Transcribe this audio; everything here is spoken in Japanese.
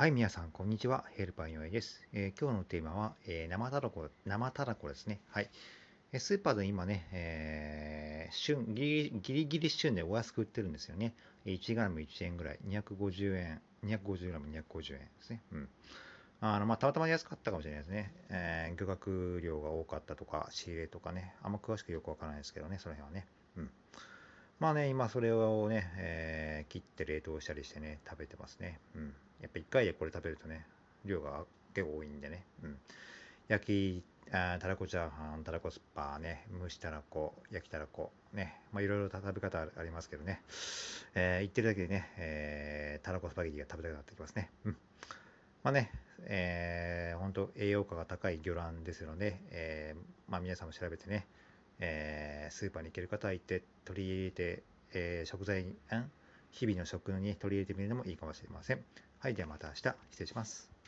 はい、皆さん、こんにちは。ヘルパー井上です。えー、今日のテーマは、えー、生たらこ、生たらこですね。はい。スーパーで今ね、えー、旬ギリ、ギリギリ旬でお安く売ってるんですよね。1グラム1円ぐらい。250円、250グラム250円ですね。うん。あの、まあ、たまたま安かったかもしれないですね。えー、漁獲量が多かったとか、仕入れとかね。あんま詳しくよくわからないですけどね、その辺はね。うん。まあね、今それをね、えー、切って冷凍したりしてね、食べてますね。うん。やっぱ1回でこれ食べるとね、量が結構多いんでね。うん。焼き、あたらこチャーハン、たらこスパーね、蒸したらこ、焼きたらこ、ね、まあいろいろ食べ方ありますけどね。えー、言ってるだけでね、えー、たらこスパゲティが食べたくなってきますね。うん。まあね、えー、本当栄養価が高い魚卵ですので、えー、まあ皆さんも調べてね、えー、スーパーに行ける方は行って取り入れて、えー、食材に、日々の食に取り入れてみるのもいいかもしれません。はい、ではまた明日失礼します。